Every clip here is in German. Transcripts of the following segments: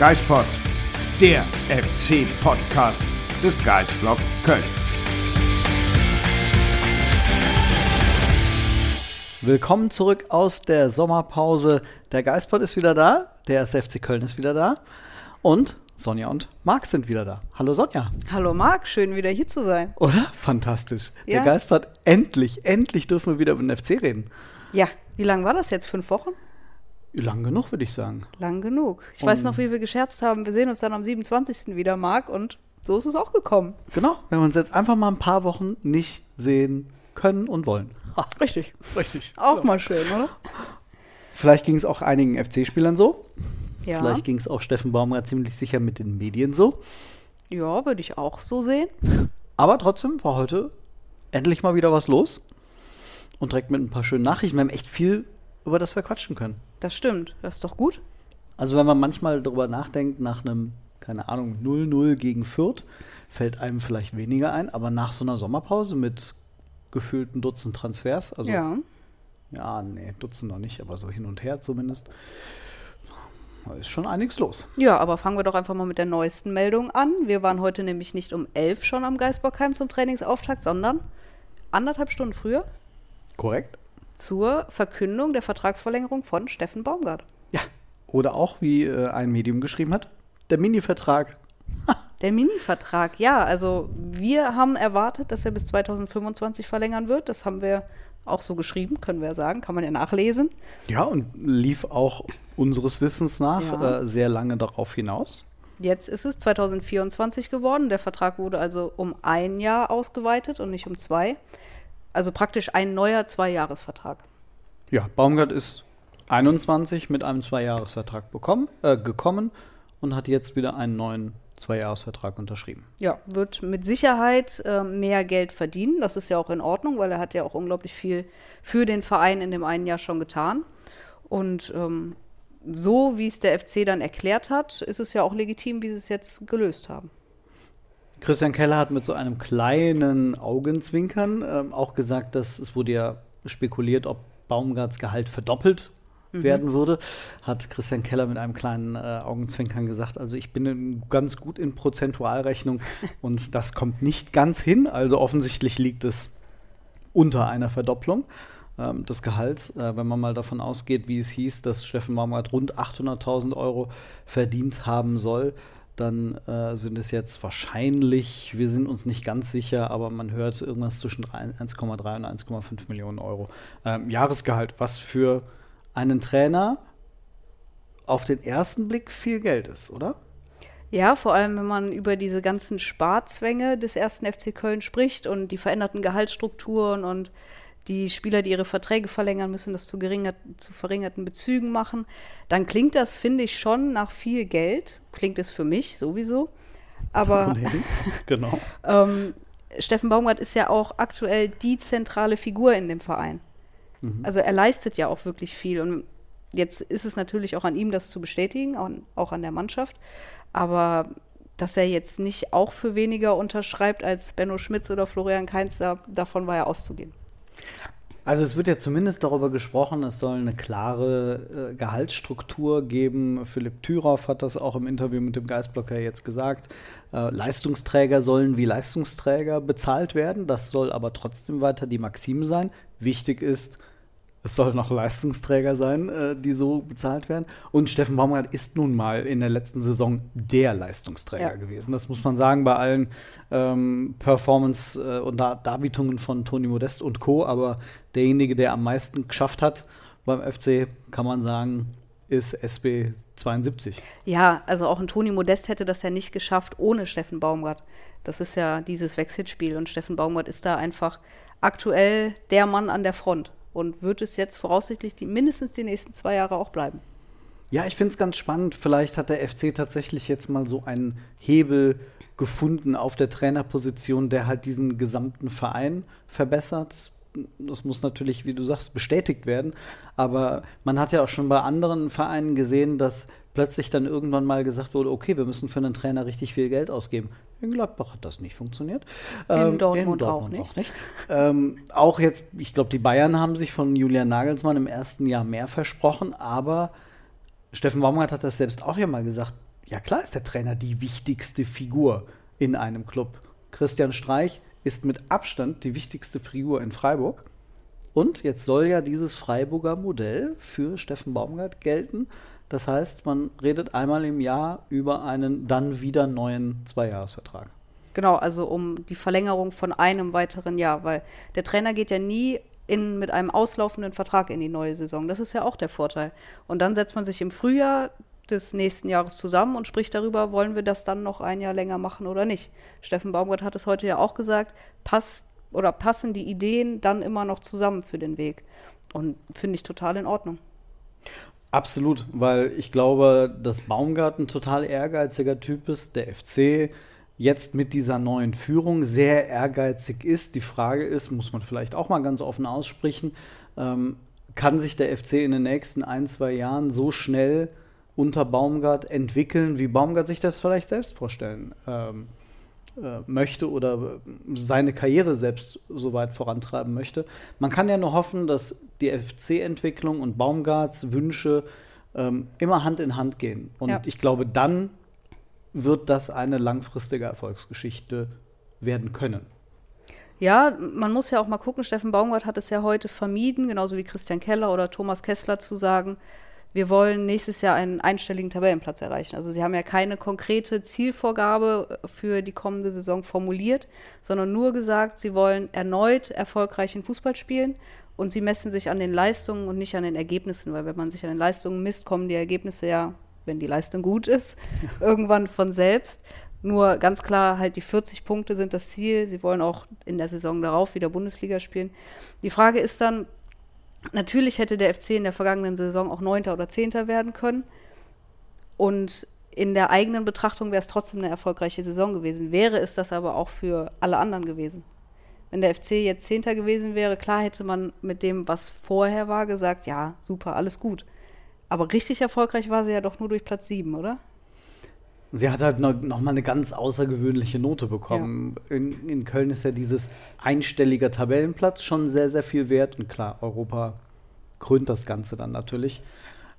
Geispod, der FC-Podcast des Geisblog Köln. Willkommen zurück aus der Sommerpause. Der Geistpod ist wieder da, der SFC Köln ist wieder da und Sonja und Marc sind wieder da. Hallo Sonja. Hallo Marc, schön wieder hier zu sein. Oder? Fantastisch. Ja. Der Geistpod, endlich, endlich dürfen wir wieder über den FC reden. Ja, wie lange war das jetzt? Fünf Wochen? Lang genug, würde ich sagen. Lang genug. Ich weiß noch, wie wir gescherzt haben. Wir sehen uns dann am 27. wieder, Marc, und so ist es auch gekommen. Genau, wenn wir uns jetzt einfach mal ein paar Wochen nicht sehen können und wollen. Ha, Richtig. richtig. Auch mal schön, oder? Vielleicht ging es auch einigen FC-Spielern so. Ja. Vielleicht ging es auch Steffen Baumgart ziemlich sicher mit den Medien so. Ja, würde ich auch so sehen. Aber trotzdem war heute endlich mal wieder was los. Und direkt mit ein paar schönen Nachrichten. Wir haben echt viel, über das wir quatschen können. Das stimmt. Das ist doch gut. Also wenn man manchmal darüber nachdenkt, nach einem, keine Ahnung, 0-0 gegen Fürth, fällt einem vielleicht weniger ein. Aber nach so einer Sommerpause mit gefühlten Dutzend Transfers, also ja. ja, nee, Dutzend noch nicht, aber so hin und her zumindest, da ist schon einiges los. Ja, aber fangen wir doch einfach mal mit der neuesten Meldung an. Wir waren heute nämlich nicht um elf schon am Geisbockheim zum Trainingsauftakt, sondern anderthalb Stunden früher Korrekt? Zur Verkündung der Vertragsverlängerung von Steffen Baumgart. Ja. Oder auch, wie äh, ein Medium geschrieben hat, der Mini-Vertrag. Der Mini-Vertrag, ja. Also wir haben erwartet, dass er bis 2025 verlängern wird. Das haben wir auch so geschrieben, können wir ja sagen, kann man ja nachlesen. Ja, und lief auch unseres Wissens nach Ja. äh, sehr lange darauf hinaus. Jetzt ist es 2024 geworden. Der Vertrag wurde also um ein Jahr ausgeweitet und nicht um zwei. Also praktisch ein neuer Zweijahresvertrag. Ja, Baumgart ist 21 mit einem Zweijahresvertrag bekommen, äh, gekommen und hat jetzt wieder einen neuen Zweijahresvertrag unterschrieben. Ja, wird mit Sicherheit äh, mehr Geld verdienen. Das ist ja auch in Ordnung, weil er hat ja auch unglaublich viel für den Verein in dem einen Jahr schon getan. Und ähm, so, wie es der FC dann erklärt hat, ist es ja auch legitim, wie sie es jetzt gelöst haben. Christian Keller hat mit so einem kleinen Augenzwinkern ähm, auch gesagt, dass es wurde ja spekuliert, ob Baumgarts Gehalt verdoppelt werden würde. Hat Christian Keller mit einem kleinen äh, Augenzwinkern gesagt, also ich bin in, ganz gut in Prozentualrechnung und das kommt nicht ganz hin. Also offensichtlich liegt es unter einer Verdopplung ähm, des Gehalts. Äh, wenn man mal davon ausgeht, wie es hieß, dass Steffen Baumgart rund 800.000 Euro verdient haben soll, dann äh, sind es jetzt wahrscheinlich, wir sind uns nicht ganz sicher, aber man hört irgendwas zwischen drei- 1,3 und 1,5 Millionen Euro ähm, Jahresgehalt, was für einen Trainer auf den ersten Blick viel Geld ist, oder? Ja, vor allem, wenn man über diese ganzen Sparzwänge des ersten FC Köln spricht und die veränderten Gehaltsstrukturen und die Spieler, die ihre Verträge verlängern müssen, das zu, zu verringerten Bezügen machen, dann klingt das, finde ich, schon nach viel Geld. Klingt es für mich sowieso. Aber genau. ähm, Steffen Baumgart ist ja auch aktuell die zentrale Figur in dem Verein. Also er leistet ja auch wirklich viel. Und jetzt ist es natürlich auch an ihm, das zu bestätigen, auch an, auch an der Mannschaft. Aber dass er jetzt nicht auch für weniger unterschreibt als Benno Schmitz oder Florian Kainz, da, davon war ja auszugehen. Also es wird ja zumindest darüber gesprochen, es soll eine klare äh, Gehaltsstruktur geben. Philipp Thüroff hat das auch im Interview mit dem Geistblocker jetzt gesagt. Äh, Leistungsträger sollen wie Leistungsträger bezahlt werden. Das soll aber trotzdem weiter die Maxime sein. Wichtig ist, es soll noch Leistungsträger sein, äh, die so bezahlt werden. Und Steffen Baumgart ist nun mal in der letzten Saison der Leistungsträger Ja. gewesen. Das muss man sagen bei allen ähm, Performance- äh, und Dar Darbietungen von Toni Modest und Co. Aber derjenige, der am meisten geschafft hat beim FC, kann man sagen, ist SB 72. Ja, also auch ein Toni Modest hätte das ja nicht geschafft ohne Steffen Baumgart. Das ist ja dieses Wechselspiel und Steffen Baumgart ist da einfach aktuell der Mann an der Front und wird es jetzt voraussichtlich die, mindestens die nächsten zwei Jahre auch bleiben. Ja, ich finde es ganz spannend. Vielleicht hat der FC tatsächlich jetzt mal so einen Hebel gefunden auf der Trainerposition, der halt diesen gesamten Verein verbessert. Das muss natürlich, wie du sagst, bestätigt werden. Aber man hat ja auch schon bei anderen Vereinen gesehen, dass plötzlich dann irgendwann mal gesagt wurde, okay, wir müssen für einen Trainer richtig viel Geld ausgeben. In Gladbach hat das nicht funktioniert. In ähm, Dortmund, in Dortmund auch nicht. Auch, nicht. Ähm, auch jetzt, ich glaube, die Bayern haben sich von Julian Nagelsmann im ersten Jahr mehr versprochen, aber Steffen Baumgart hat das selbst auch ja mal gesagt. Ja, klar ist der Trainer die wichtigste Figur in einem Club. Christian Streich ist mit Abstand die wichtigste Figur in Freiburg. Und jetzt soll ja dieses Freiburger Modell für Steffen Baumgart gelten. Das heißt, man redet einmal im Jahr über einen dann wieder neuen Zweijahresvertrag. Genau, also um die Verlängerung von einem weiteren Jahr, weil der Trainer geht ja nie in, mit einem auslaufenden Vertrag in die neue Saison. Das ist ja auch der Vorteil. Und dann setzt man sich im Frühjahr des nächsten Jahres zusammen und spricht darüber, wollen wir das dann noch ein Jahr länger machen oder nicht. Steffen Baumgart hat es heute ja auch gesagt, passt oder passen die Ideen dann immer noch zusammen für den Weg. Und finde ich total in Ordnung. Absolut, weil ich glaube, dass Baumgart ein total ehrgeiziger Typ ist. Der FC jetzt mit dieser neuen Führung sehr ehrgeizig ist. Die Frage ist, muss man vielleicht auch mal ganz offen aussprechen, ähm, kann sich der FC in den nächsten ein, zwei Jahren so schnell unter Baumgart entwickeln, wie Baumgart sich das vielleicht selbst vorstellen ähm, äh, möchte oder seine Karriere selbst so weit vorantreiben möchte. Man kann ja nur hoffen, dass die FC-Entwicklung und Baumgarts Wünsche ähm, immer Hand in Hand gehen. Und ja. ich glaube, dann wird das eine langfristige Erfolgsgeschichte werden können. Ja, man muss ja auch mal gucken, Steffen Baumgart hat es ja heute vermieden, genauso wie Christian Keller oder Thomas Kessler zu sagen, wir wollen nächstes Jahr einen einstelligen Tabellenplatz erreichen. Also sie haben ja keine konkrete Zielvorgabe für die kommende Saison formuliert, sondern nur gesagt, sie wollen erneut erfolgreichen Fußball spielen und sie messen sich an den Leistungen und nicht an den Ergebnissen, weil wenn man sich an den Leistungen misst, kommen die Ergebnisse ja wenn die Leistung gut ist, irgendwann von selbst. Nur ganz klar, halt die 40 Punkte sind das Ziel. Sie wollen auch in der Saison darauf wieder Bundesliga spielen. Die Frage ist dann, natürlich hätte der FC in der vergangenen Saison auch Neunter oder Zehnter werden können. Und in der eigenen Betrachtung wäre es trotzdem eine erfolgreiche Saison gewesen. Wäre es das aber auch für alle anderen gewesen. Wenn der FC jetzt Zehnter gewesen wäre, klar hätte man mit dem, was vorher war, gesagt, ja, super, alles gut. Aber richtig erfolgreich war sie ja doch nur durch Platz 7, oder? Sie hat halt noch, noch mal eine ganz außergewöhnliche Note bekommen. Ja. In, in, Köln ist ja dieses einstellige Tabellenplatz schon sehr, sehr viel wert. Und klar, Europa krönt das Ganze dann natürlich.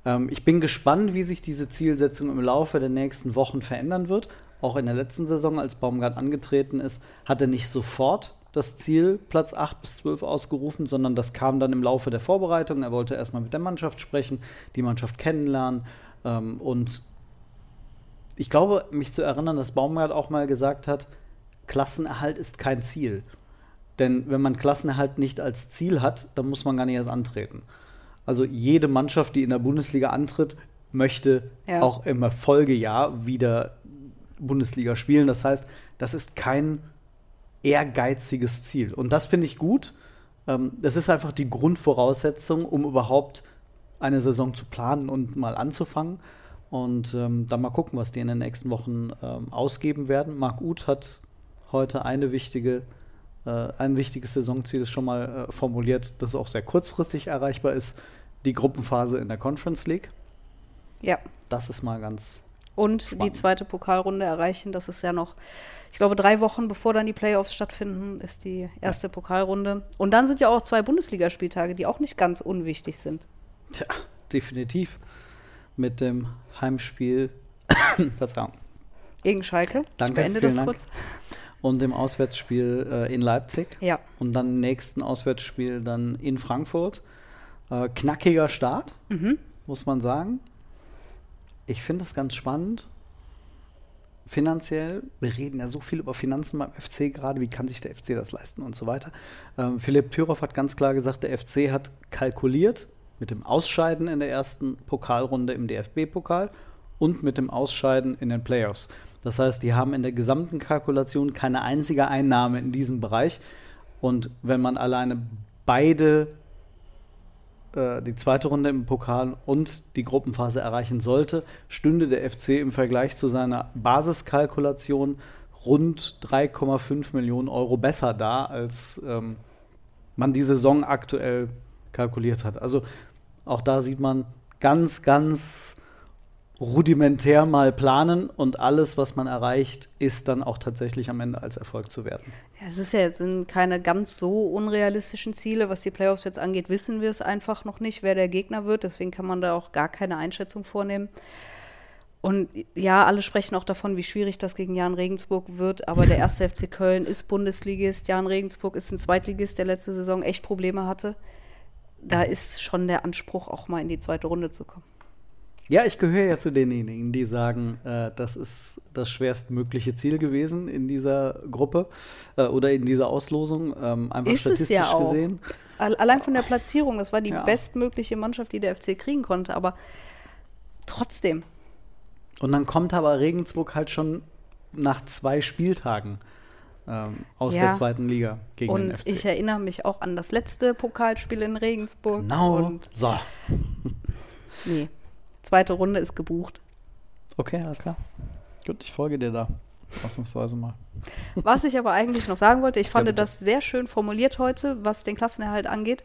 Ähm, ich bin gespannt, wie sich diese Zielsetzung im Laufe der nächsten Wochen verändern wird. Auch in der letzten Saison, als Baumgart angetreten ist, hat er nicht sofort das Ziel Platz 8 bis 12 ausgerufen, sondern das kam dann im Laufe der Vorbereitung. Er wollte erstmal mit der Mannschaft sprechen, die Mannschaft kennenlernen ähm, und ich glaube, mich zu erinnern, dass Baumgart auch mal gesagt hat, Klassenerhalt ist kein Ziel. Denn wenn man Klassenerhalt nicht als Ziel hat, dann muss man gar nicht erst antreten. Also jede Mannschaft, die in der Bundesliga antritt, möchte ja. auch im Folgejahr wieder Bundesliga spielen. Das heißt, das ist kein ehrgeiziges Ziel. Und das finde ich gut. Ähm, das ist einfach die Grundvoraussetzung, um überhaupt eine Saison zu planen und mal anzufangen. Und ähm, dann mal gucken, was die in den nächsten Wochen ähm, ausgeben werden. Marc Uth hat heute eine wichtige, äh, ein wichtiges Saisonziel schon mal äh, formuliert, das auch sehr kurzfristig erreichbar ist. Die Gruppenphase in der Conference League. Ja. Das ist mal ganz. Und spannend. die zweite Pokalrunde erreichen. Das ist ja noch ich glaube, drei Wochen bevor dann die Playoffs stattfinden, ist die erste ja. Pokalrunde. Und dann sind ja auch zwei Bundesligaspieltage, die auch nicht ganz unwichtig sind. Tja, definitiv. Mit dem Heimspiel, Verzeihung. Gegen Schalke. Danke, ich beende das Dank. kurz. Und dem Auswärtsspiel äh, in Leipzig. Ja. Und dann im nächsten Auswärtsspiel dann in Frankfurt. Äh, knackiger Start, mhm. muss man sagen. Ich finde es ganz spannend finanziell. Wir reden ja so viel über Finanzen beim FC gerade, wie kann sich der FC das leisten und so weiter. Ähm, Philipp Thüroff hat ganz klar gesagt, der FC hat kalkuliert mit dem Ausscheiden in der ersten Pokalrunde im DFB-Pokal und mit dem Ausscheiden in den Playoffs. Das heißt, die haben in der gesamten Kalkulation keine einzige Einnahme in diesem Bereich. Und wenn man alleine beide äh, die zweite Runde im Pokal und die Gruppenphase erreichen sollte, stünde der FC im Vergleich zu seiner Basiskalkulation rund 3,5 Millionen Euro besser da, als ähm, man die Saison aktuell kalkuliert hat. Also auch da sieht man ganz, ganz rudimentär mal planen und alles, was man erreicht, ist dann auch tatsächlich am Ende als Erfolg zu werten. Ja, es ist ja jetzt sind keine ganz so unrealistischen Ziele. Was die Playoffs jetzt angeht, wissen wir es einfach noch nicht, wer der Gegner wird. Deswegen kann man da auch gar keine Einschätzung vornehmen. Und ja, alle sprechen auch davon, wie schwierig das gegen Jan Regensburg wird. Aber der erste FC Köln ist Bundesligist. Jan Regensburg ist ein Zweitligist, der letzte Saison echt Probleme hatte. Da ist schon der Anspruch, auch mal in die zweite Runde zu kommen. Ja, ich gehöre ja zu denjenigen, die sagen, äh, das ist das schwerstmögliche Ziel gewesen in dieser Gruppe äh, oder in dieser Auslosung, ähm, einfach ist statistisch ja gesehen. Allein von der Platzierung, das war die Ja. bestmögliche Mannschaft, die der FC kriegen konnte, aber trotzdem. Und dann kommt aber Regensburg halt schon nach zwei Spieltagen ähm, aus Ja. der zweiten Liga gegen den Und FC. ich erinnere mich auch an das letzte Pokalspiel in Regensburg. genau. Und So. nee, zweite Runde ist gebucht. Okay, alles klar. Gut, ich folge dir da. Ausnahmsweise mal. Was ich aber eigentlich noch sagen wollte, ich fand bitte. das sehr schön formuliert heute, was den Klassenerhalt angeht.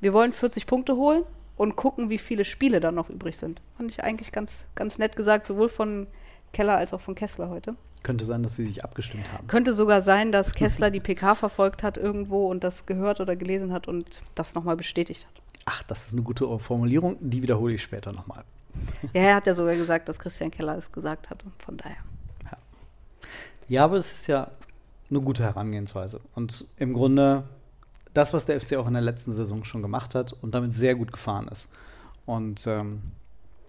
Wir wollen 40 Punkte holen und gucken, wie viele Spiele dann noch übrig sind. Fand ich eigentlich ganz, ganz nett gesagt, sowohl von Keller als auch von Kessler heute. Könnte sein, dass sie sich abgestimmt haben. Könnte sogar sein, dass Kessler die PK verfolgt hat irgendwo und das gehört oder gelesen hat und das nochmal bestätigt hat. Ach, das ist eine gute Formulierung. Die wiederhole ich später nochmal. Ja, er hat ja sogar gesagt, dass Christian Keller es gesagt hatte. Von daher. Ja, aber es ist ja eine gute Herangehensweise. Und im Grunde das, was der FC auch in der letzten Saison schon gemacht hat und damit sehr gut gefahren ist. Und ähm,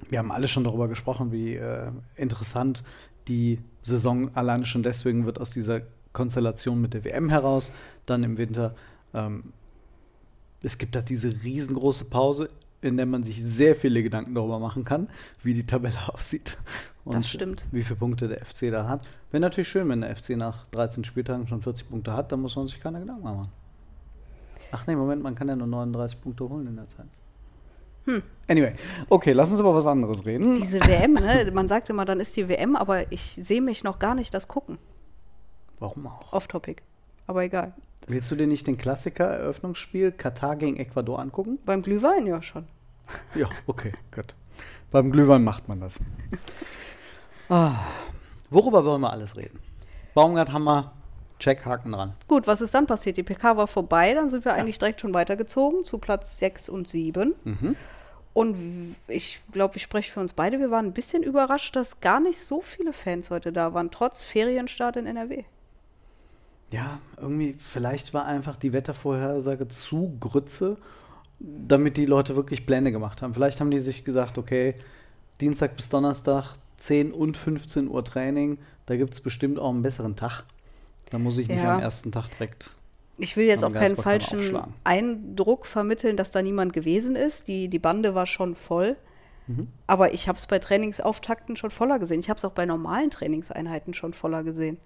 wir haben alle schon darüber gesprochen, wie äh, interessant die Saison alleine schon deswegen wird aus dieser Konstellation mit der WM heraus, dann im Winter. Ähm, es gibt da diese riesengroße Pause, in der man sich sehr viele Gedanken darüber machen kann, wie die Tabelle aussieht. Das stimmt. Wie viele Punkte der FC da hat. Wäre natürlich schön, wenn der FC nach 13 Spieltagen schon 40 Punkte hat, dann muss man sich keine Gedanken machen. Ach nee, Moment, man kann ja nur 39 Punkte holen in der Zeit. Hm. Anyway, okay, lass uns über was anderes reden. Diese WM, ne? man sagt immer, dann ist die WM, aber ich sehe mich noch gar nicht das gucken. Warum auch? Off-Topic. Aber egal. Willst du dir nicht den Klassiker-Eröffnungsspiel Katar gegen Ecuador angucken? Beim Glühwein ja schon. Ja, okay, gut. Beim Glühwein macht man das. ah, worüber wollen wir alles reden? Baumgart Hammer, Check, Haken dran. Gut, was ist dann passiert? Die PK war vorbei, dann sind wir eigentlich direkt schon weitergezogen zu Platz 6 und 7. Mhm. Und ich glaube, ich spreche für uns beide. Wir waren ein bisschen überrascht, dass gar nicht so viele Fans heute da waren, trotz Ferienstart in NRW. Ja, irgendwie, vielleicht war einfach die Wettervorhersage zu Grütze, damit die Leute wirklich Pläne gemacht haben. Vielleicht haben die sich gesagt, okay, Dienstag bis Donnerstag, 10 und 15 Uhr Training, da gibt es bestimmt auch einen besseren Tag. Da muss ich nicht Ja. am ersten Tag direkt. Ich will jetzt auch keinen falschen. Eindruck vermitteln, dass da niemand gewesen ist. Die, die Bande war schon voll. Mhm. Aber ich habe es bei Trainingsauftakten schon voller gesehen. Ich habe es auch bei normalen Trainingseinheiten schon voller gesehen.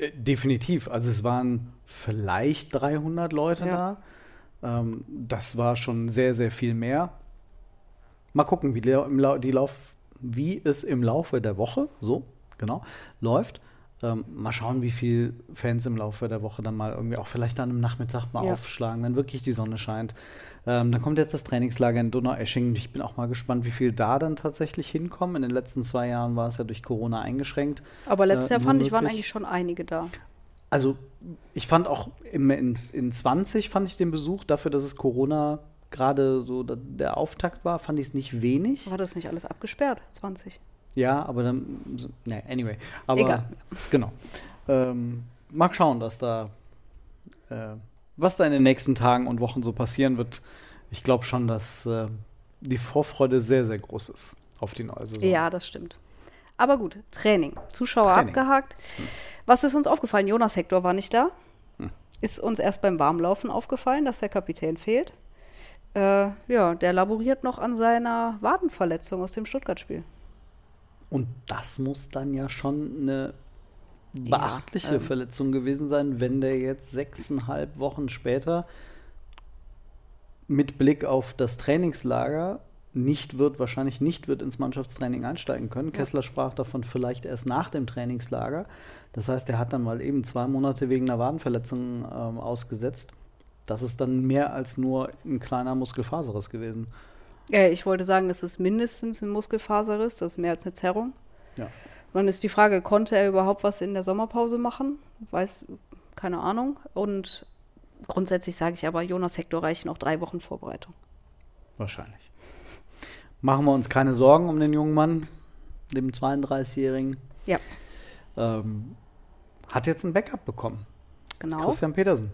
Äh, Definitiv. Also es waren vielleicht 300 Leute Ja. da. Ähm, das war schon sehr, sehr viel mehr. Mal gucken, wie, der, im Lau die Lauf, wie es im Laufe der Woche, so, genau, läuft. Ähm, mal schauen, wie viel Fans im Laufe der Woche dann mal irgendwie auch vielleicht dann am Nachmittag mal Ja. aufschlagen, wenn wirklich die Sonne scheint. Ähm, dann kommt jetzt das Trainingslager in Donaueschingen. Ich bin auch mal gespannt, wie viel da dann tatsächlich hinkommen. In den letzten zwei Jahren war es ja durch Corona eingeschränkt. Aber letztes Äh, Jahr fand ich, waren eigentlich schon einige da. Also, ich fand auch im, in, in 20 fand ich den Besuch dafür, dass es Corona gerade so der Auftakt war, fand ich es nicht wenig. War das nicht alles abgesperrt? 20. Ja, aber dann, ne, anyway. Aber Egal. genau. Ähm, mag schauen, dass da, äh, was da in den nächsten Tagen und Wochen so passieren wird. Ich glaube schon, dass äh, die Vorfreude sehr, sehr groß ist auf die neue Saison. Ja, das stimmt. Aber gut, Training. Zuschauer Training. abgehakt. Was ist uns aufgefallen? Jonas Hector war nicht da. Hm. Ist uns erst beim Warmlaufen aufgefallen, dass der Kapitän fehlt. Äh, ja, der laboriert noch an seiner Wadenverletzung aus dem Stuttgart-Spiel. Und das muss dann ja schon eine beachtliche ähm, Verletzung gewesen sein, wenn der jetzt sechseinhalb Wochen später mit Blick auf das Trainingslager nicht wird, wahrscheinlich nicht wird ins Mannschaftstraining einsteigen können. Kessler sprach davon vielleicht erst nach dem Trainingslager. Das heißt, er hat dann mal eben zwei Monate wegen einer Wadenverletzung ähm, ausgesetzt. Das ist dann mehr als nur ein kleiner Muskelfaserriss gewesen. Äh, ich wollte sagen, es ist mindestens ein Muskelfaserriss, das ist mehr als eine Zerrung. Ja. Und dann ist die Frage, konnte er überhaupt was in der Sommerpause machen? Weiß, keine Ahnung. Und grundsätzlich sage ich aber, Jonas Hector reichen auch drei Wochen Vorbereitung. Wahrscheinlich. Machen wir uns keine Sorgen um den jungen Mann, dem 32-Jährigen. Ja, Ähm, hat jetzt ein Backup bekommen. genau. Christian Petersen.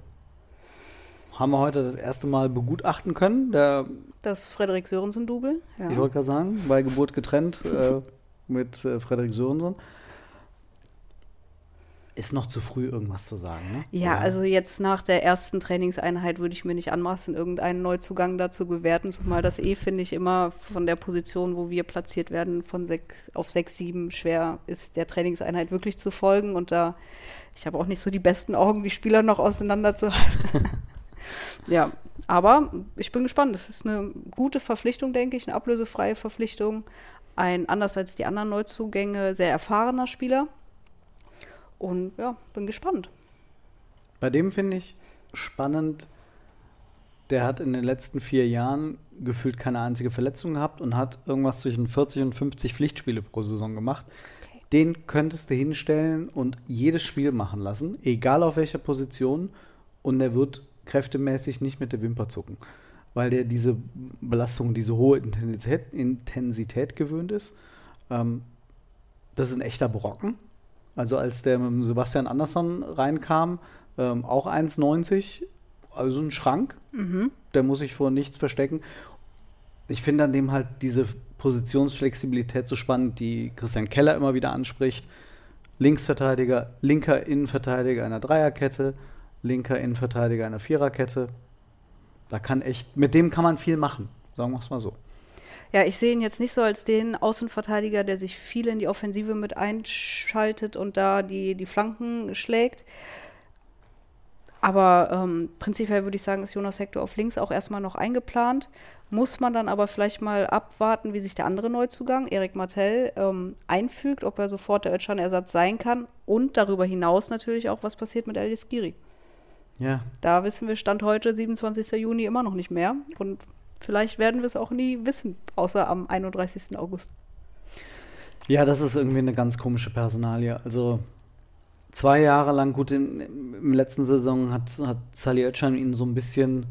Haben wir heute das erste Mal begutachten können. Der, Das Frederik Sörensen-Double. Ja. Ich wollte gerade sagen, bei Geburt getrennt äh, mit äh, Frederik Sörensen. Ist noch zu früh, irgendwas zu sagen, ne? Ja, Oder? also jetzt nach der ersten Trainingseinheit würde ich mir nicht anmaßen, irgendeinen Neuzugang dazu bewerten, zumal das eh, finde ich, immer von der Position, wo wir platziert werden, von sechs, auf 6, 7 schwer ist, der Trainingseinheit wirklich zu folgen. Und da, ich habe auch nicht so die besten Augen, die Spieler noch auseinanderzuhalten. ja, aber ich bin gespannt. Das ist eine gute Verpflichtung, denke ich, eine ablösefreie Verpflichtung. Ein, anders als die anderen Neuzugänge, sehr erfahrener Spieler. Und ja, bin gespannt. Bei dem finde ich spannend, der hat in den letzten vier Jahren gefühlt keine einzige Verletzung gehabt und hat irgendwas zwischen 40 und 50 Pflichtspiele pro Saison gemacht. Den könntest du hinstellen und jedes Spiel machen lassen, egal auf welcher Position, und er wird kräftemäßig nicht mit der Wimper zucken, weil der diese Belastung, diese hohe Intensität, Intensität gewöhnt ist. Ähm, das ist ein echter Brocken. Also als der mit Sebastian Andersson reinkam, ähm, auch 1,90, also ein Schrank. Der muss sich vor nichts verstecken. Ich finde an dem halt diese Positionsflexibilität so spannend, die Christian Keller immer wieder anspricht. Linksverteidiger, linker Innenverteidiger einer Dreierkette, linker Innenverteidiger einer Viererkette. Da kann echt, mit dem kann man viel machen, sagen wir es mal so. Ja, ich sehe ihn jetzt nicht so als den Außenverteidiger, der sich viel in die Offensive mit einschaltet und da die, die Flanken schlägt. Aber ähm, prinzipiell würde ich sagen, ist Jonas Hector auf links auch erstmal noch eingeplant. Muss man dann aber vielleicht mal abwarten, wie sich der andere Neuzugang, Erik Martell, ähm, einfügt, ob er sofort der Özcan-Ersatz sein kann. Und darüber hinaus natürlich auch, was passiert mit Eldis Giri. Ja, Da wissen wir Stand heute, 27. Juni, immer noch nicht mehr. Und vielleicht werden wir es auch nie wissen, außer am 31. August. Ja, das ist irgendwie eine ganz komische Personalie. Also zwei Jahre lang, gut, in, im letzten Saison hat, hat Sally Oetschan ihnen so ein bisschen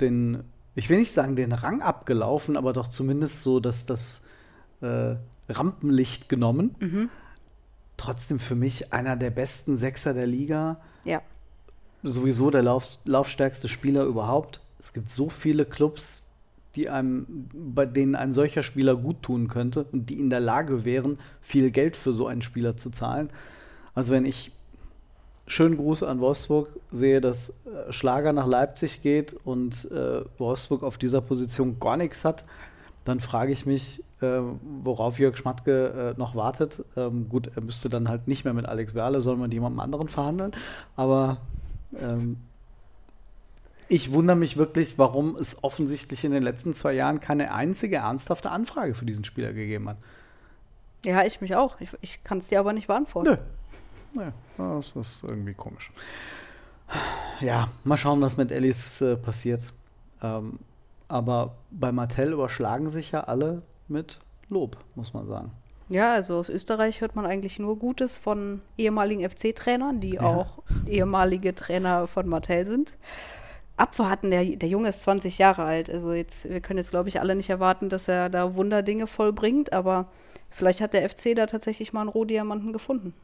den, ich will nicht sagen den Rang abgelaufen, aber doch zumindest so, dass das äh, Rampenlicht genommen. Trotzdem für mich einer der besten Sechser der Liga Ja. Sowieso der Lauf, laufstärkste Spieler überhaupt. Es gibt so viele Clubs, die einem, bei denen ein solcher Spieler gut tun könnte und die in der Lage wären, viel Geld für so einen Spieler zu zahlen. Also wenn ich schönen Gruß an Wolfsburg sehe, dass äh, Schlager nach Leipzig geht und äh, Wolfsburg auf dieser Position gar nichts hat, dann frage ich mich, äh, worauf Jörg Schmatke äh, noch wartet. Ähm, gut, er müsste dann halt nicht mehr mit Alex Werle, man mit jemandem anderen verhandeln. Aber ähm, ich wundere mich wirklich, warum es offensichtlich in den letzten zwei Jahren keine einzige ernsthafte Anfrage für diesen Spieler gegeben hat. Ja, ich mich auch. Ich, ich kann es dir aber nicht beantworten. Nö. Ja, das ist irgendwie komisch. Ja, mal schauen, was mit Ellis äh, passiert. Ähm, aber bei Martell überschlagen sich ja alle mit Lob, muss man sagen. Ja, also aus Österreich hört man eigentlich nur Gutes von ehemaligen FC-Trainern, die Ja. auch ehemalige Trainer von Martell sind. Abwarten, der, der Junge ist 20 Jahre alt. Also jetzt, wir können jetzt, glaube ich, alle nicht erwarten, dass er da Wunderdinge vollbringt, aber vielleicht hat der FC da tatsächlich mal einen Rohdiamanten gefunden.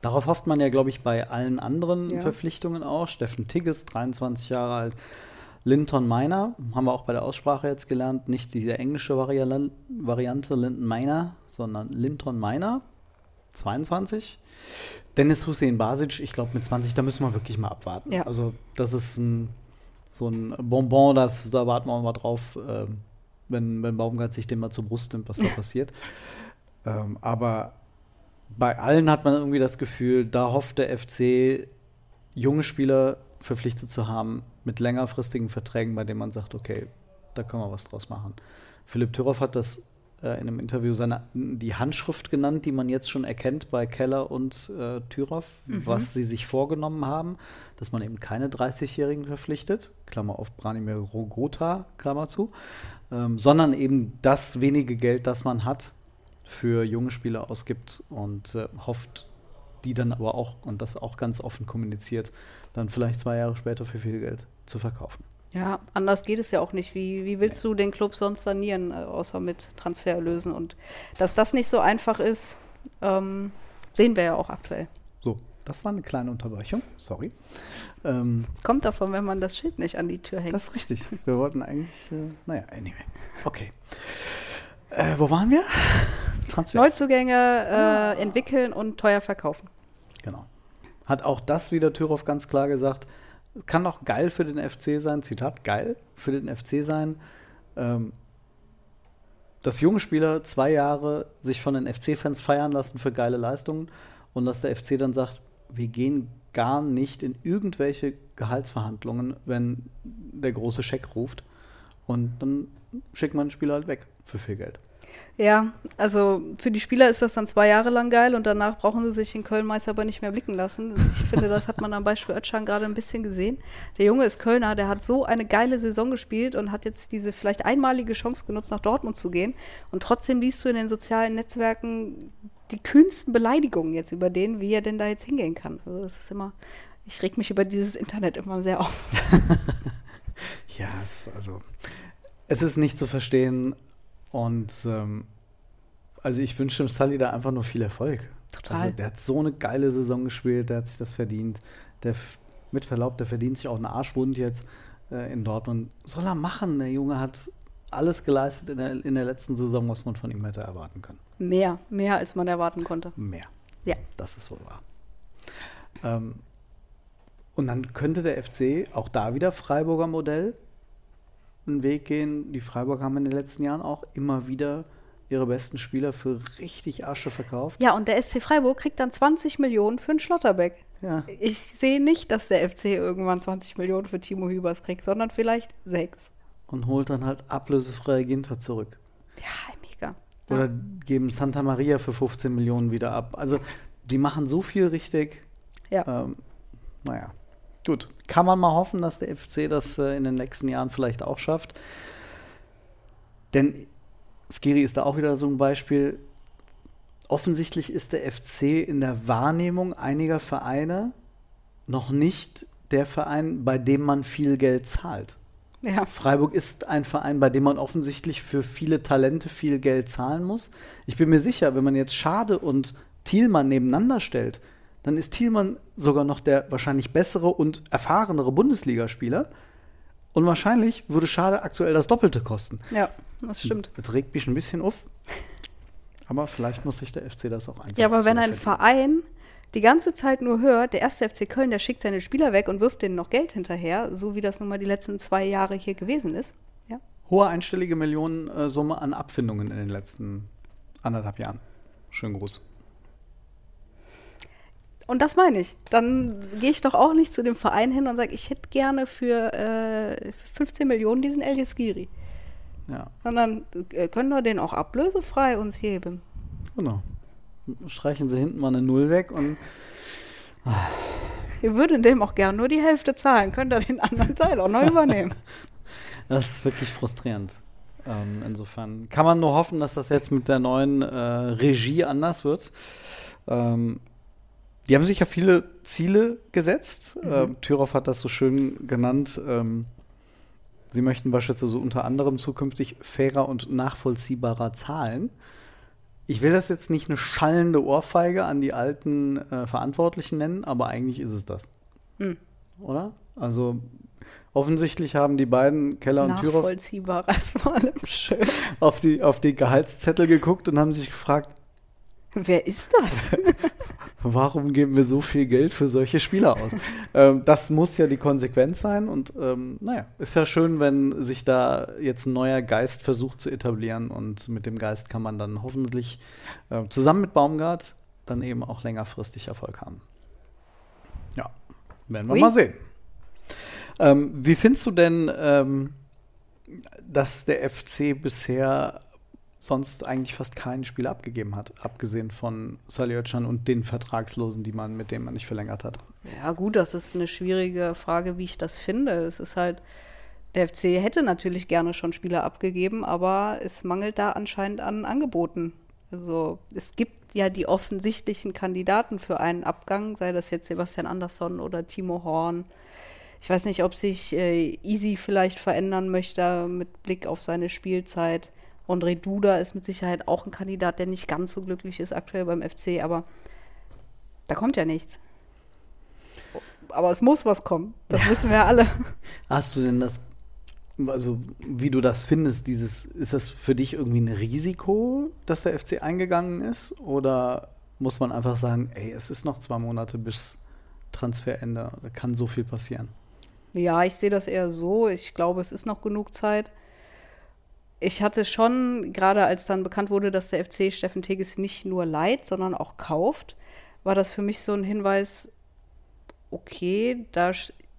Darauf hofft man ja, glaube ich, bei allen anderen Ja. Verpflichtungen auch. Steffen Tigges, 23 Jahre alt. Linton Miner, haben wir auch bei der Aussprache jetzt gelernt, nicht diese englische Varian- Variante Linton Miner, sondern Linton Miner, 22. Dennis Hussein Basic, ich glaube mit 20, da müssen wir wirklich mal abwarten. Ja. Also das ist ein, so ein Bonbon, das, da warten wir mal drauf, ähm, wenn, wenn Baumgart sich den mal zur Brust nimmt, was da passiert. Ähm, aber bei allen hat man irgendwie das Gefühl, da hofft der FC, junge Spieler verpflichtet zu haben mit längerfristigen Verträgen, bei denen man sagt, okay, da können wir was draus machen. Philipp Thüroff hat das äh, in einem Interview seine, die Handschrift genannt, die man jetzt schon erkennt bei Keller und äh, Thüroff, Mhm. was sie sich vorgenommen haben, dass man eben keine 30-Jährigen verpflichtet, Klammer auf Branimir Rogota, Klammer zu, ähm, sondern eben das wenige Geld, das man hat, für junge Spieler ausgibt und äh, hofft, die dann aber auch, und das auch ganz offen kommuniziert, dann vielleicht zwei Jahre später für viel Geld zu verkaufen. Ja, anders geht es ja auch nicht. Wie, wie willst du den Club sonst sanieren, äh, außer mit Transfererlösen? Und dass das nicht so einfach ist, ähm, sehen wir ja auch aktuell. So, das war eine kleine Unterbrechung, sorry. Ähm, kommt davon, wenn man das Schild nicht an die Tür hängt. das ist richtig. Wir wollten eigentlich, äh, naja, anyway. Okay. Äh, wo waren wir? Transfers. Neuzugänge äh, entwickeln und teuer verkaufen. Hat auch das wieder Thüroff ganz klar gesagt. Kann auch geil für den FC sein, Zitat, geil für den FC sein, ähm, dass junge Spieler zwei Jahre sich von den FC-Fans feiern lassen für geile Leistungen und dass der FC dann sagt, wir gehen gar nicht in irgendwelche Gehaltsverhandlungen, wenn der große Scheck ruft und dann schickt man den Spieler halt weg für viel Geld. Ja, also für die Spieler ist das dann zwei Jahre lang geil und danach brauchen sie sich in Köln meist aber nicht mehr blicken lassen. Ich finde, das hat man am Beispiel Özcan gerade ein bisschen gesehen. Der Junge ist Kölner, der hat so eine geile Saison gespielt und hat jetzt diese vielleicht einmalige Chance genutzt, nach Dortmund zu gehen. Und trotzdem liest du in den sozialen Netzwerken die kühnsten Beleidigungen jetzt über den, wie er denn da jetzt hingehen kann. Also das ist immer, ich reg mich über dieses Internet immer sehr auf. Ja, es, also es ist nicht zu verstehen und ähm, also ich wünsche dem Sully da einfach nur viel Erfolg. Total. Also der hat so eine geile Saison gespielt, der hat sich das verdient. Der mit Verlaub, der verdient sich auch einen Arschwund jetzt äh, in Dortmund. Soll er machen, der Junge hat alles geleistet in der, in der letzten Saison, was man von ihm hätte erwarten können. Mehr, mehr als man erwarten konnte. Mehr. Ja. Das ist wohl wahr. Ähm, und dann könnte der FC auch da wieder Freiburger Modell einen Weg gehen. Die Freiburger haben in den letzten Jahren auch immer wieder ihre besten Spieler für richtig Asche verkauft. Ja, und der SC Freiburg kriegt dann 20 Millionen für einen Schlotterbeck. Ja. Ich sehe nicht, dass der FC irgendwann 20 Millionen für Timo Hübers kriegt, sondern vielleicht sechs. Und holt dann halt ablösefreie Ginter zurück. Ja, mega. Oder Ja. geben Santa Maria für 15 Millionen wieder ab. Also die machen so viel richtig. Ja. Ähm, naja, gut. Kann man mal hoffen, dass der FC das äh, in den nächsten Jahren vielleicht auch schafft. Denn Skiri ist da auch wieder so ein Beispiel. Offensichtlich ist der FC in der Wahrnehmung einiger Vereine noch nicht der Verein, bei dem man viel Geld zahlt. ja. Freiburg ist ein Verein, bei dem man offensichtlich für viele Talente viel Geld zahlen muss. Ich bin mir sicher, wenn man jetzt Schade und Thielmann nebeneinander stellt, dann ist Thielmann sogar noch der wahrscheinlich bessere und erfahrenere Bundesligaspieler. Und wahrscheinlich würde Schade aktuell das Doppelte kosten. Ja, das stimmt. Das regt mich ein bisschen auf. Aber vielleicht muss sich der FC das auch einfach Ja, aber wenn ein. Verein die ganze Zeit nur hört, der erste FC Köln, der schickt seine Spieler weg und wirft denen noch Geld hinterher, so wie das nun mal die letzten zwei Jahre hier gewesen ist. Ja. Hohe einstellige Millionensumme an Abfindungen in den letzten anderthalb Jahren. Schönen Gruß. Und das meine ich. Dann gehe ich doch auch nicht zu dem Verein hin und sage, ich hätte gerne für äh, 15 Millionen diesen Elias Giri. Ja, Sondern äh, können wir den auch ablösefrei uns geben. genau. Streichen sie hinten mal eine Null weg und Wir würden dem auch gern nur die Hälfte zahlen. Könnt ihr den anderen Teil auch noch übernehmen. Das ist wirklich frustrierend. Ähm, insofern kann man nur hoffen, dass das jetzt mit der neuen äh, Regie anders wird. Ähm, die haben sich ja viele Ziele gesetzt. Ähm, Thüroff hat das so schön genannt. Ähm, sie möchten beispielsweise unter anderem zukünftig fairer und nachvollziehbarer zahlen. Ich will das jetzt nicht eine schallende Ohrfeige an die alten äh, Verantwortlichen nennen, aber eigentlich ist es das. Hm. Oder? Also offensichtlich haben die beiden Keller und Thüroff auf die, auf die Gehaltszettel geguckt und haben sich gefragt, Wer ist das? warum geben wir so viel Geld für solche Spieler aus? ähm, das muss ja die Konsequenz sein und ähm, naja, ist ja schön, wenn sich da jetzt ein neuer Geist versucht zu etablieren und mit dem Geist kann man dann hoffentlich äh, zusammen mit Baumgart dann eben auch längerfristig Erfolg haben. Ja, werden wir Ui. mal sehen. Ähm, wie findest du denn, ähm, dass der FC bisher sonst eigentlich fast keinen Spiel abgegeben hat, abgesehen von Salih Özcan und den Vertragslosen, die man mit dem man nicht verlängert hat? Ja, gut, das ist eine schwierige Frage, wie ich das finde. Es ist halt, der FC hätte natürlich gerne schon Spieler abgegeben, aber es mangelt da anscheinend an Angeboten. Also es gibt ja die offensichtlichen Kandidaten für einen Abgang, sei das jetzt Sebastian Andersson oder Timo Horn. Ich weiß nicht, ob sich äh, Easy vielleicht verändern möchte mit Blick auf seine Spielzeit. André Duda ist mit Sicherheit auch ein Kandidat, der nicht ganz so glücklich ist aktuell beim FC, aber da kommt ja nichts. Aber es muss was kommen. Das wissen wir ja alle. Hast du denn das, also wie du das findest, dieses, ist das für dich irgendwie ein Risiko, dass der FC eingegangen ist? Oder muss man einfach sagen, ey, es ist noch zwei Monate bis Transferende, da kann so viel passieren? Ja, ich sehe das eher so. Ich glaube, es ist noch genug Zeit. Ich hatte schon, gerade als dann bekannt wurde, dass der FC Steffen Tigges nicht nur leiht, sondern auch kauft, war das für mich so ein Hinweis, okay, da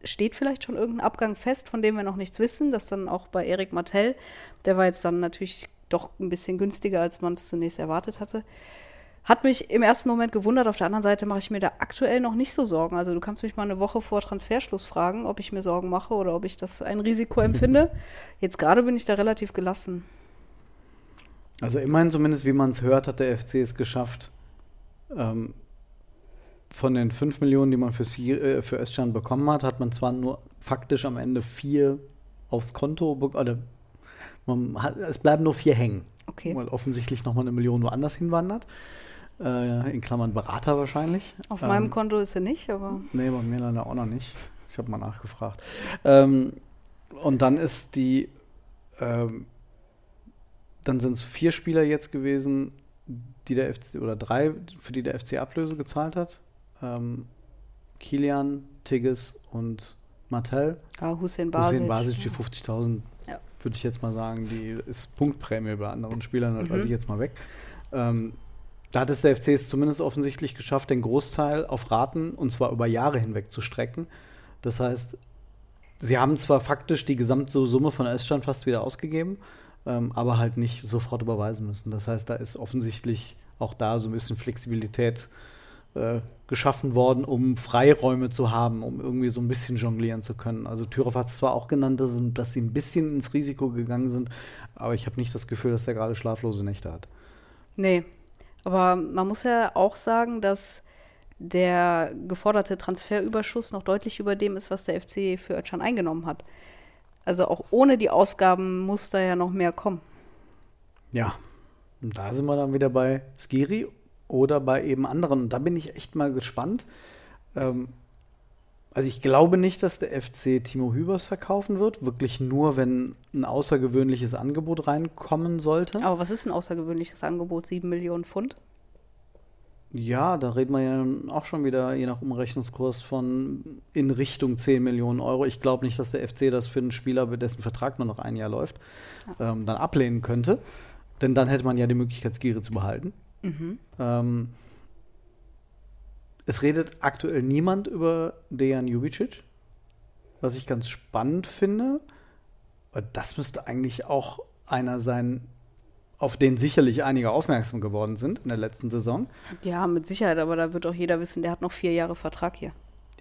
steht vielleicht schon irgendein Abgang fest, von dem wir noch nichts wissen. Das dann auch bei Erik Martell, der war jetzt dann natürlich doch ein bisschen günstiger, als man es zunächst erwartet hatte. Hat mich im ersten Moment gewundert. Auf der anderen Seite mache ich mir da aktuell noch nicht so Sorgen. Also du kannst mich mal eine Woche vor Transferschluss fragen, ob ich mir Sorgen mache oder ob ich das ein Risiko empfinde. Jetzt gerade bin ich da relativ gelassen. Also immerhin zumindest, wie man es hört, hat der FC es geschafft, ähm, von den 5 Millionen, die man für, Sie äh, für Özcan bekommen hat, hat man zwar nur faktisch am Ende vier aufs Konto, be- oder man hat, es bleiben nur vier hängen, Okay. weil offensichtlich nochmal eine Million woanders hinwandert. Äh, in Klammern Berater wahrscheinlich. Auf Ähm, meinem Konto ist er nicht, aber Nee, bei mir leider auch noch nicht. Ich habe mal nachgefragt. Ähm, und dann ist die, ähm, dann sind es vier Spieler jetzt gewesen, die der FC, oder drei, für die der FC Ablöse gezahlt hat. Ähm, Kilian, Tigges und Martell. ja, Hussein Basic. Hussein Basic, die 50.000, Ja. würde ich jetzt mal sagen, die ist Punktprämie bei anderen Spielern, das Mhm. lasse ich jetzt mal weg. Ähm, da hat es der FC es zumindest offensichtlich geschafft, den Großteil auf Raten und zwar über Jahre hinweg zu strecken. Das heißt, sie haben zwar faktisch die gesamte Summe von Özcan fast wieder ausgegeben, ähm, aber halt nicht sofort überweisen müssen. Das heißt, da ist offensichtlich auch da so ein bisschen Flexibilität äh, geschaffen worden, um Freiräume zu haben, um irgendwie so ein bisschen jonglieren zu können. Also Türow hat es zwar auch genannt, dass, dass sie ein bisschen ins Risiko gegangen sind, aber ich habe nicht das Gefühl, dass er gerade schlaflose Nächte hat. Nee, aber man muss ja auch sagen, dass der geforderte Transferüberschuss noch deutlich über dem ist, was der FC für Özcan eingenommen hat. Also auch ohne die Ausgaben muss da ja noch mehr kommen. Ja, und da sind wir dann wieder bei Skiri oder bei eben anderen. Und da bin ich echt mal gespannt. Ähm, also ich glaube nicht, dass der FC Timo Hübers verkaufen wird. Wirklich nur, wenn ein außergewöhnliches Angebot reinkommen sollte. Aber was ist ein außergewöhnliches Angebot? Sieben Millionen Pfund? Ja, da reden wir ja auch schon wieder, je nach Umrechnungskurs, von in Richtung 10 Millionen Euro. Ich glaube nicht, dass der FC das für einen Spieler, dessen Vertrag nur noch ein Jahr läuft, ähm, dann ablehnen könnte. Denn dann hätte man ja die Möglichkeit, Skiri zu behalten. Ähm, es redet aktuell niemand über Dejan Jubicic, was ich ganz spannend finde. Aber das müsste eigentlich auch einer sein, auf den sicherlich einige aufmerksam geworden sind in der letzten Saison. Ja, mit Sicherheit, aber da wird auch jeder wissen, der hat noch vier Jahre Vertrag hier.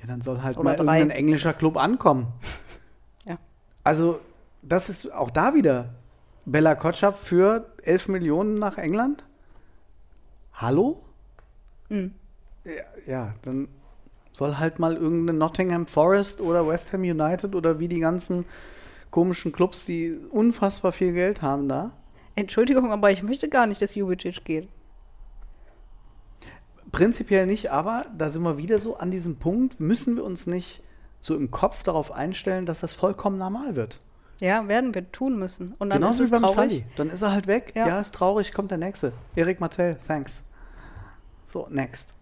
Ja, dann soll halt Oder mal drei. irgendein englischer Club ankommen. Ja. Also, das ist auch da wieder Bella Kotschap für 11 Millionen nach England? Hallo? Mhm. Ja, dann soll halt mal irgendeine Nottingham Forest oder West Ham United oder wie die ganzen komischen Clubs, die unfassbar viel Geld haben da. Entschuldigung, aber ich möchte gar nicht, dass Jubicic geht. Prinzipiell nicht, aber da sind wir wieder so an diesem Punkt, müssen wir uns nicht so im Kopf darauf einstellen, dass das vollkommen normal wird. Ja, werden wir tun müssen. Und dann Genauso ist wie beim traurig. Sully. Dann ist er halt weg. Ja. Ja. ist traurig, kommt der nächste. Erik Martell, thanks. So, next.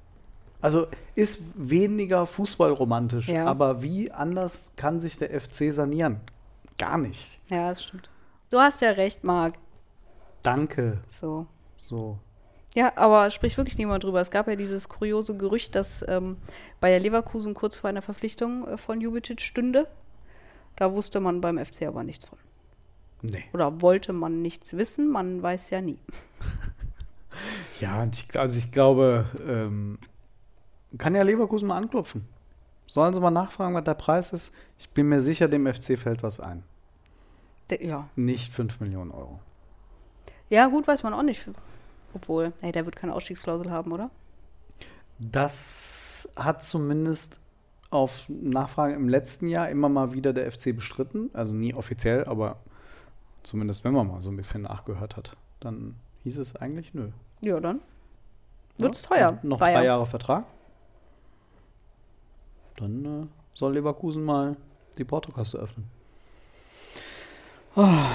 Also ist weniger fußballromantisch, Ja. aber wie anders kann sich der FC sanieren? Gar nicht. Ja, das stimmt. Du hast ja recht, Marc. Danke. So. So. Ja, aber spricht wirklich niemand drüber. Es gab ja dieses kuriose Gerücht, dass ähm, Bayer Leverkusen kurz vor einer Verpflichtung äh, von Jubicic stünde. Da wusste man beim FC aber nichts von. Nee. Oder wollte man nichts wissen, man weiß ja nie. Ja, ich, also ich glaube, ähm, kann ja Leverkusen mal anklopfen. Sollen sie mal nachfragen, was der Preis ist? Ich bin mir sicher, dem FC fällt was ein. De ja. Nicht 5 Millionen Euro. Ja, gut, weiß man auch nicht. Obwohl, nee, der wird keine Ausstiegsklausel haben, oder? Das hat zumindest auf Nachfrage im letzten Jahr immer mal wieder der FC bestritten. Also nie offiziell, aber zumindest wenn man mal so ein bisschen nachgehört hat, dann hieß es eigentlich nö. Ja, dann wird's Ja, teuer. Noch Bayern. drei Jahre Vertrag. Dann äh, soll Leverkusen mal die Portokasse öffnen. Ah.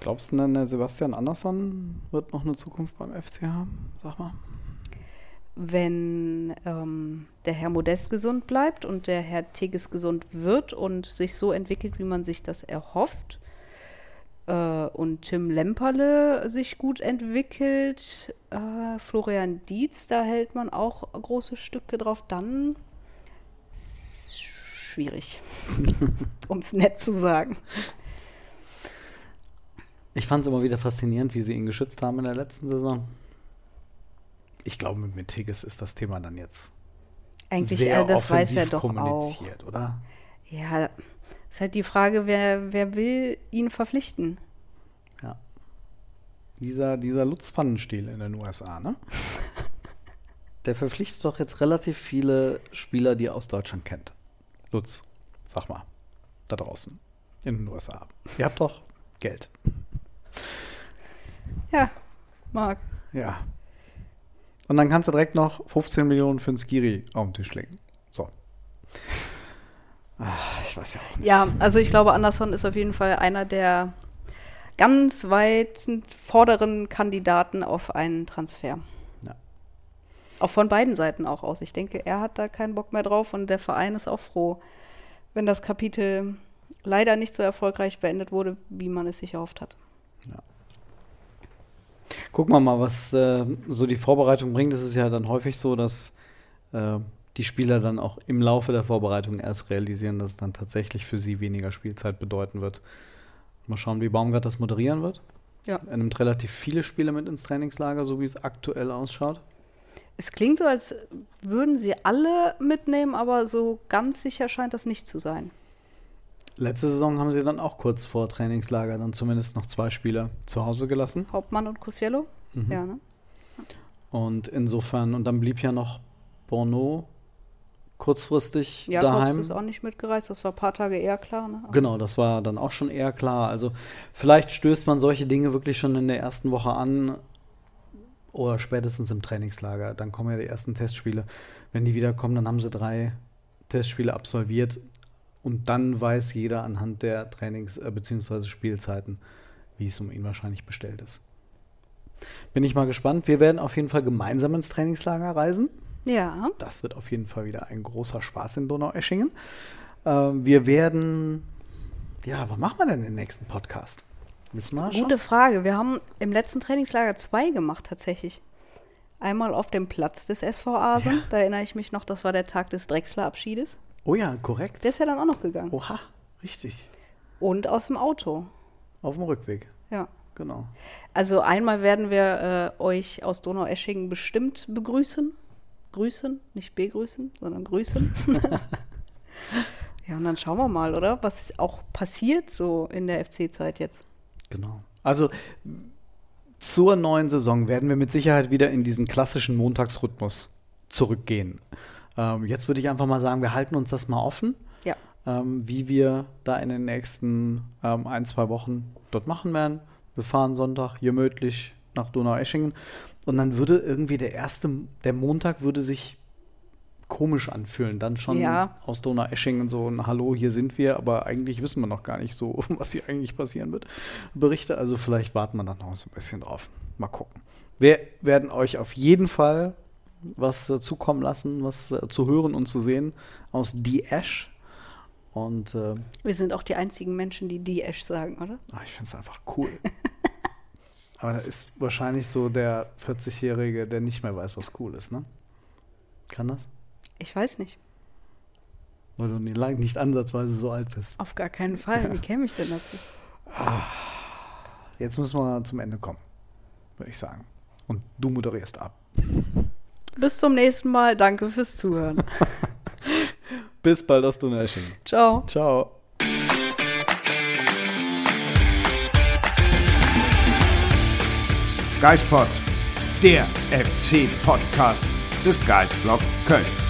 Glaubst du denn, der Sebastian Andersson wird noch eine Zukunft beim FC haben? Sag mal. Wenn ähm, der Herr Modest gesund bleibt und der Herr Tigges gesund wird und sich so entwickelt, wie man sich das erhofft, äh, und Tim Lemperle sich gut entwickelt, äh, Florian Dietz, da hält man auch große Stücke drauf, dann schwierig, um es nett zu sagen. Ich fand es immer wieder faszinierend, wie sie ihn geschützt haben in der letzten Saison. Ich glaube, mit Tigges ist das Thema dann jetzt Eigentlich, sehr äh, das weiß offensiv er doch auch. kommuniziert, oder? Ja, ist halt die Frage, wer, wer will ihn verpflichten? Ja. Dieser, dieser Lutz Pfannenstiel in den USA, ne? Der verpflichtet doch jetzt relativ viele Spieler, die er aus Deutschland kennt. Lutz, sag mal, da draußen in den USA. Ihr habt doch Geld. Ja, Marc. Ja. Und dann kannst du direkt noch 15 Millionen für einen Skiri auf den Tisch legen. So. Ach, ich weiß ja auch nicht. Ja, also ich glaube, Anderson ist auf jeden Fall einer der ganz weit vorderen Kandidaten auf einen Transfer. Ja. Auch von beiden Seiten auch aus. Ich denke, er hat da keinen Bock mehr drauf und der Verein ist auch froh, wenn das Kapitel leider nicht so erfolgreich beendet wurde, wie man es sich erhofft hat. Gucken wir mal, was äh, so die Vorbereitung bringt. Es ist ja dann häufig so, dass äh, die Spieler dann auch im Laufe der Vorbereitung erst realisieren, dass es dann tatsächlich für sie weniger Spielzeit bedeuten wird. Mal schauen, wie Baumgart das moderieren wird. Ja. Er nimmt relativ viele Spiele mit ins Trainingslager, so wie es aktuell ausschaut. Es klingt so, als würden sie alle mitnehmen, aber so ganz sicher scheint das nicht zu sein. Letzte Saison haben sie dann auch kurz vor Trainingslager dann zumindest noch zwei Spieler zu Hause gelassen. Hauptmann und Cossiello? Mhm. Ja, ne? Und insofern, und dann blieb ja noch Bono kurzfristig Jakobs daheim. ist auch nicht mitgereist, das war ein paar Tage eher klar, ne? Genau, das war dann auch schon eher klar. Also vielleicht stößt man solche Dinge wirklich schon in der ersten Woche an oder spätestens im Trainingslager. Dann kommen ja die ersten Testspiele. Wenn die wiederkommen, dann haben sie drei Testspiele absolviert und dann weiß jeder anhand der Trainings- äh, bzw. Spielzeiten, wie es um ihn wahrscheinlich bestellt ist. Bin ich mal gespannt. Wir werden auf jeden Fall gemeinsam ins Trainingslager reisen. Ja, Das wird auf jeden Fall wieder ein großer Spaß in Donaueschingen. Ähm, wir werden, ja, was machen wir denn im nächsten Podcast? Gute Frage. Wir haben im letzten Trainingslager zwei gemacht tatsächlich. Einmal auf dem Platz des SV Asen, Ja. da erinnere ich mich noch, das war der Tag des Drechsler-Abschiedes. Oh ja, korrekt. Der ist ja dann auch noch gegangen. Oha, richtig. Und aus dem Auto. Auf dem Rückweg, Ja. genau. Also einmal werden wir äh, euch aus Donaueschingen bestimmt begrüßen. Grüßen, nicht begrüßen, sondern grüßen. ja, und dann schauen wir mal, oder? Was auch passiert so in der FC-Zeit jetzt. Genau. Also zur neuen Saison werden wir mit Sicherheit wieder in diesen klassischen Montagsrhythmus zurückgehen. Ähm, jetzt würde ich einfach mal sagen, wir halten uns das mal offen, Ja. ähm, wie wir da in den nächsten ähm, ein, zwei Wochen dort machen werden. Wir fahren Sonntag gemütlich nach Donaueschingen und dann würde irgendwie der erste, der Montag würde sich komisch anfühlen. Dann schon Ja. aus Donaueschingen so ein Hallo, hier sind wir, aber eigentlich wissen wir noch gar nicht so, was hier eigentlich passieren wird. Berichte, also vielleicht warten wir dann noch so ein bisschen drauf. Mal gucken. Wir werden euch auf jeden Fall was äh, zukommen lassen, was äh, zu hören und zu sehen aus The Ash. Und äh, Wir sind auch die einzigen Menschen, die die Ash sagen, oder? ah, ich finde es einfach cool. Aber er ist wahrscheinlich so der 40-Jährige, der nicht mehr weiß, was cool ist, ne? Kann das? Ich weiß nicht. Weil du nicht ansatzweise so alt bist. Auf gar keinen Fall. Wie käme ich denn dazu? Jetzt müssen wir zum Ende kommen, würde ich sagen. Und du moderierst ab. Bis zum nächsten Mal. Danke fürs Zuhören. Bis bald aus Donaueschingen. Ciao. Ciao. Geispod, der FC-Podcast des Geistblog Köln.